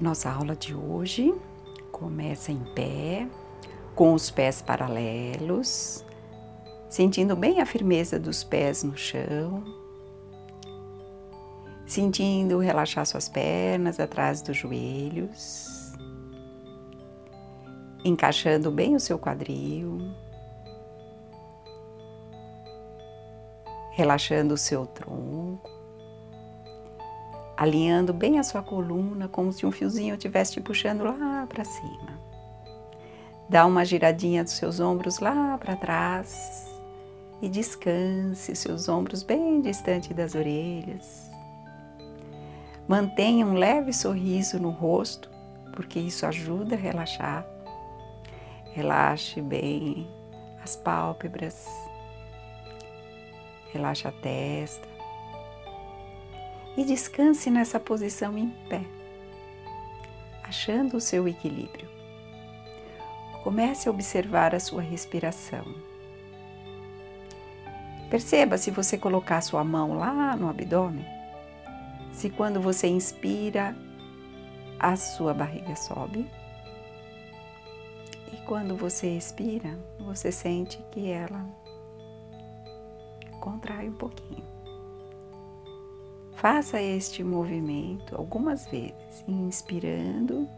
Nossa aula de hoje começa em pé, com os pés paralelos, sentindo bem a firmeza dos pés no chão, sentindo relaxar suas pernas atrás dos joelhos, encaixando bem o seu quadril, relaxando o seu tronco alinhando bem a sua coluna, como se um fiozinho estivesse te puxando lá para cima. Dá uma giradinha dos seus ombros lá para trás e descanse seus ombros bem distante das orelhas. Mantenha um leve sorriso no rosto, porque isso ajuda a relaxar. Relaxe bem as pálpebras, relaxa a testa e descanse nessa posição em pé, achando o seu equilíbrio. Comece a observar a sua respiração. Perceba se você colocar sua mão lá no abdômen, se quando você inspira, a sua barriga sobe. E quando você expira, você sente que ela contrai um pouquinho. Faça este movimento algumas vezes, inspirando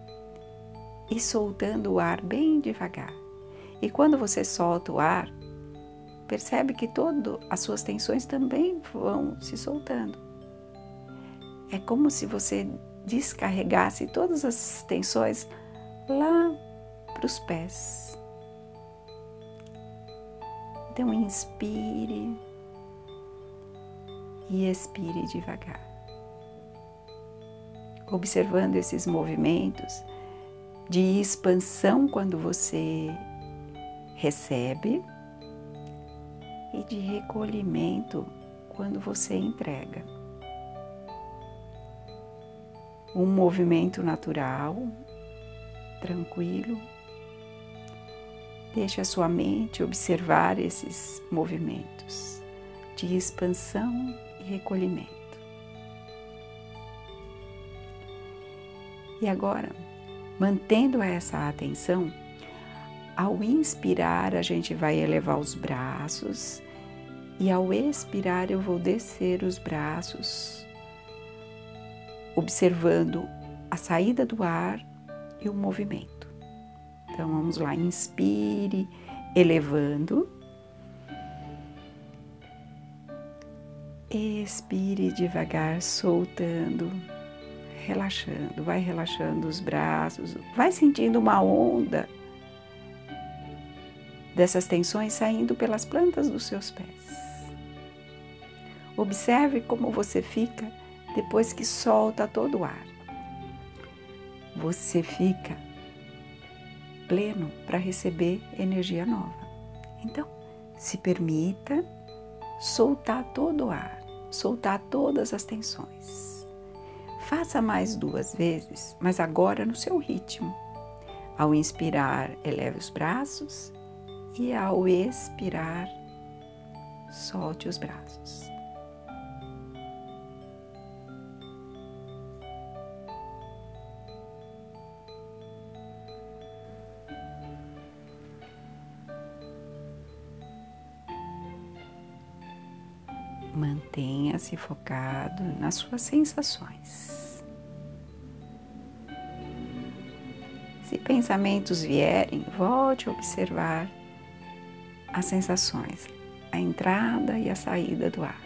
e soltando o ar bem devagar. E quando você solta o ar, percebe que todas as suas tensões também vão se soltando. É como se você descarregasse todas as tensões lá para os pés. Então, inspire e expire devagar. Observando esses movimentos de expansão quando você recebe e de recolhimento quando você entrega. Um movimento natural, tranquilo. Deixe a sua mente observar esses movimentos de expansão e recolhimento. E agora, mantendo essa atenção, ao inspirar, a gente vai elevar os braços e ao expirar, eu vou descer os braços, observando a saída do ar e o movimento. Então vamos lá, inspire, elevando. Expire devagar, soltando, relaxando. Vai relaxando os braços, vai sentindo uma onda dessas tensões saindo pelas plantas dos seus pés. Observe como você fica depois que solta todo o ar. Você fica pleno para receber energia nova. Então, se permita soltar todo o ar soltar todas as tensões. Faça mais duas vezes, mas agora no seu ritmo. Ao inspirar, eleve os braços e ao expirar, solte os braços. Mantenha-se focado nas suas sensações. Se pensamentos vierem, volte a observar as sensações, a entrada e a saída do ar.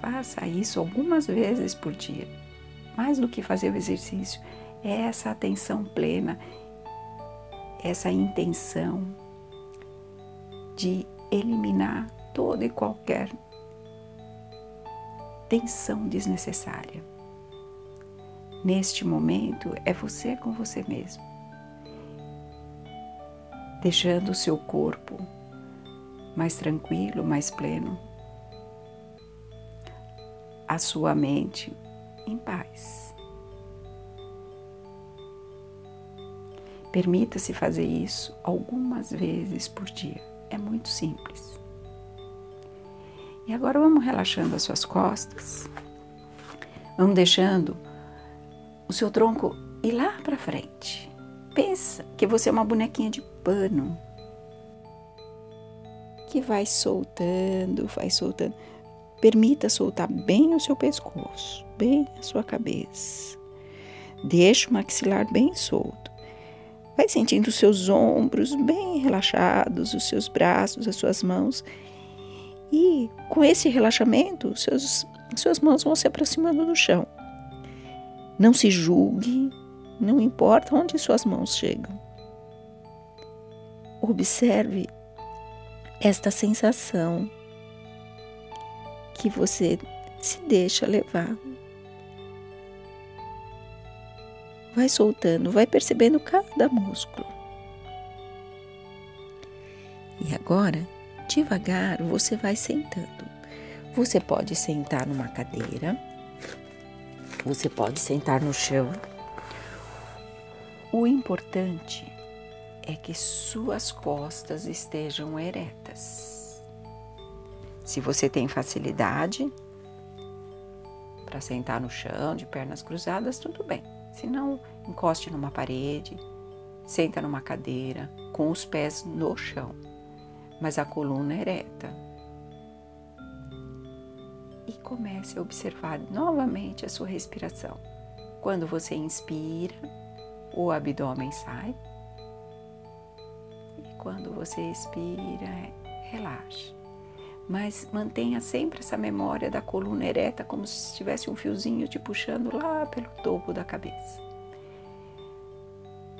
Faça isso algumas vezes por dia mais do que fazer o exercício, é essa atenção plena, essa intenção de eliminar toda e qualquer tensão desnecessária. Neste momento é você com você mesmo, deixando o seu corpo mais tranquilo, mais pleno, a sua mente em paz. Permita-se fazer isso algumas vezes por dia. É muito simples. E agora vamos relaxando as suas costas. Vamos deixando o seu tronco ir lá para frente. Pensa que você é uma bonequinha de pano que vai soltando, vai soltando. Permita soltar bem o seu pescoço, bem a sua cabeça. Deixe o maxilar bem solto. Vai sentindo os seus ombros bem relaxados, os seus braços, as suas mãos. E com esse relaxamento, seus, suas mãos vão se aproximando do chão. Não se julgue, não importa onde suas mãos chegam. Observe esta sensação que você se deixa levar. Vai soltando, vai percebendo cada músculo. E agora, devagar, você vai sentando. Você pode sentar numa cadeira, você pode sentar no chão. O importante é que suas costas estejam eretas. Se você tem facilidade para sentar no chão de pernas cruzadas, tudo bem. Se não, encoste numa parede, senta numa cadeira com os pés no chão, mas a coluna ereta. E comece a observar novamente a sua respiração. Quando você inspira, o abdômen sai quando você expira, relaxa. Mas mantenha sempre essa memória da coluna ereta, como se tivesse um fiozinho te puxando lá pelo topo da cabeça.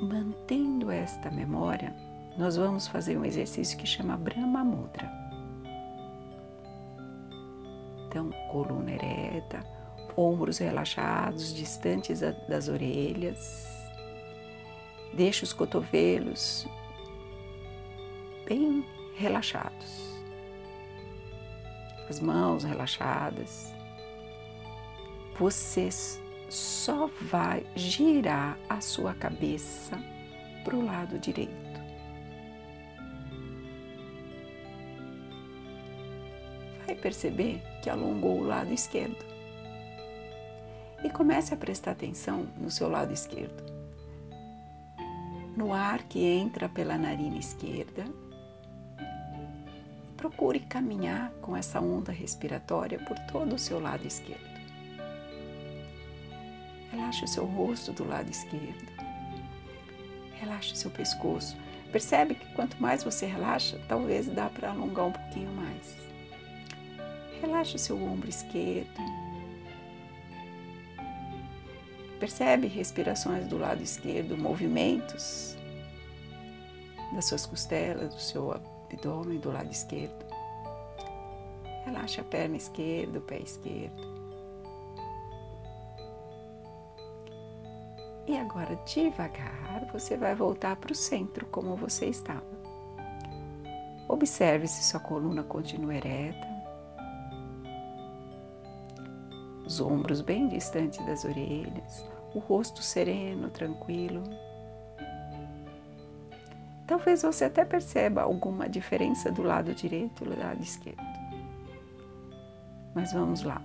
Mantendo esta memória, nós vamos fazer um exercício que chama Brahma Mudra. Então, coluna ereta, ombros relaxados, distantes das orelhas. Deixa os cotovelos bem relaxados. As mãos relaxadas. Você só vai girar a sua cabeça para o lado direito. Vai perceber que alongou o lado esquerdo. E comece a prestar atenção no seu lado esquerdo. No ar que entra pela narina esquerda procure caminhar com essa onda respiratória por todo o seu lado esquerdo. Relaxe o seu rosto do lado esquerdo. Relaxe o seu pescoço. Percebe que quanto mais você relaxa, talvez dá para alongar um pouquinho mais. Relaxe o seu ombro esquerdo. Percebe respirações do lado esquerdo, movimentos das suas costelas, do seu abdômen do lado esquerdo. Relaxa a perna esquerda, o pé esquerdo. E agora, devagar, você vai voltar para o centro como você estava. Observe se sua coluna continua ereta, os ombros bem distantes das orelhas, o rosto sereno, tranquilo. Talvez você até perceba alguma diferença do lado direito e do lado esquerdo. Mas vamos lá.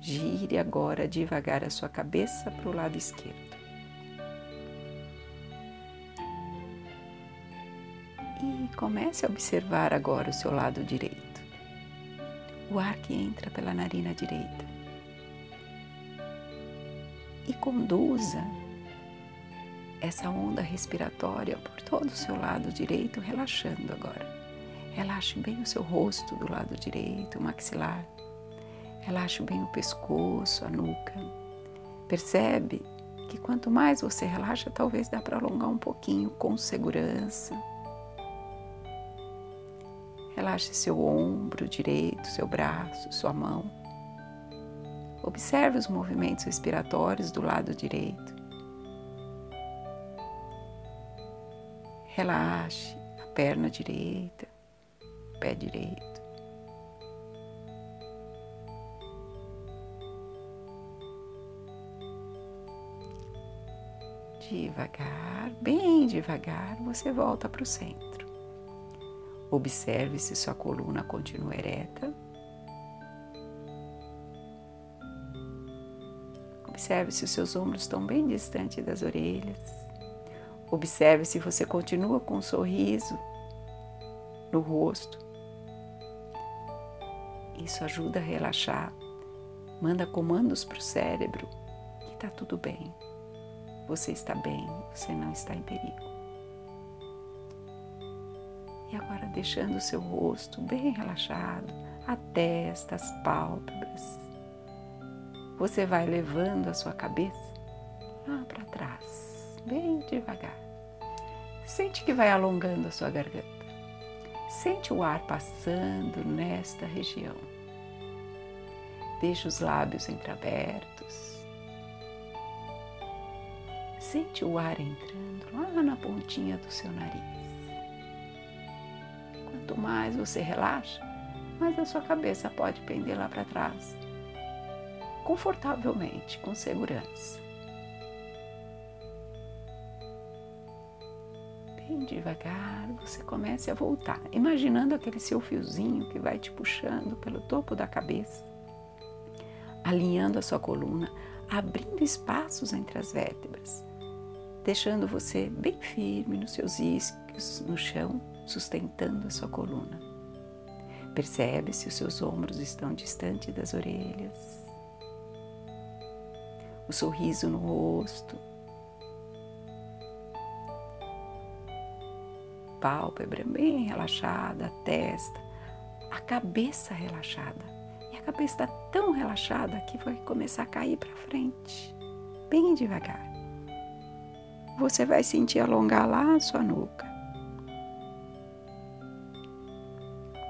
Gire agora devagar a sua cabeça para o lado esquerdo. E comece a observar agora o seu lado direito. O ar que entra pela narina direita. E conduza essa onda respiratória por todo o seu lado direito, relaxando agora. Relaxe bem o seu rosto do lado direito, o maxilar. Relaxe bem o pescoço, a nuca. Percebe que quanto mais você relaxa, talvez dá para alongar um pouquinho com segurança. Relaxe seu ombro direito, seu braço, sua mão. Observe os movimentos respiratórios do lado direito. Relaxe a perna direita, pé direito. Devagar, bem devagar, você volta para o centro. Observe se sua coluna continua ereta. Observe se os seus ombros estão bem distantes das orelhas. Observe se você continua com um sorriso no rosto. Isso ajuda a relaxar. Manda comandos para o cérebro que está tudo bem. Você está bem, você não está em perigo. E agora deixando o seu rosto bem relaxado, a testa, as pálpebras. Você vai levando a sua cabeça lá para trás, bem devagar. Sente que vai alongando a sua garganta. Sente o ar passando nesta região. Deixa os lábios entreabertos Sente o ar entrando lá na pontinha do seu nariz. Quanto mais você relaxa, mais a sua cabeça pode pender lá para trás, confortavelmente, com segurança. Bem devagar, você comece a voltar, imaginando aquele seu fiozinho que vai te puxando pelo topo da cabeça, alinhando a sua coluna, abrindo espaços entre as vértebras deixando você bem firme nos seus isquios no chão, sustentando a sua coluna. Percebe se os seus ombros estão distantes das orelhas, o sorriso no rosto, pálpebra bem relaxada, a testa, a cabeça relaxada. E a cabeça está tão relaxada que vai começar a cair para frente, bem devagar você vai sentir alongar lá a sua nuca.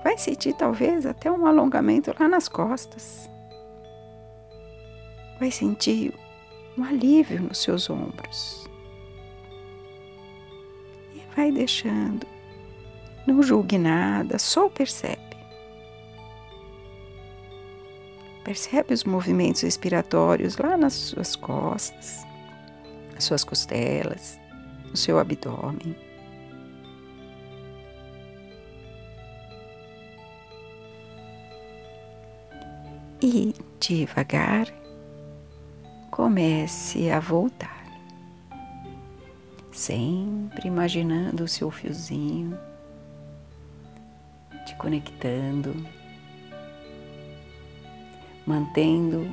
Vai sentir talvez até um alongamento lá nas costas. Vai sentir um alívio nos seus ombros. Vai deixando. Não julgue nada, só percebe. Percebe os movimentos respiratórios lá nas suas costas as suas costelas, o seu abdômen. E devagar comece a voltar, sempre imaginando o seu fiozinho, te conectando, mantendo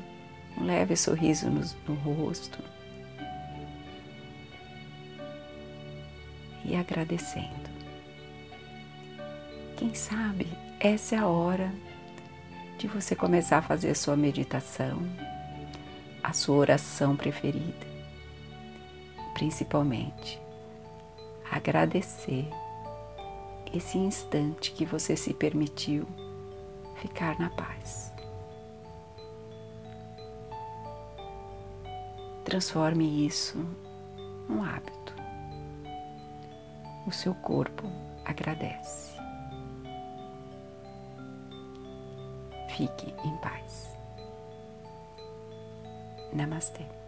um leve sorriso no, no rosto e agradecendo. Quem sabe essa é a hora de você começar a fazer a sua meditação, a sua oração preferida. Principalmente, agradecer esse instante que você se permitiu ficar na paz. Transforme isso num hábito o seu corpo agradece. Fique em paz. Namastê.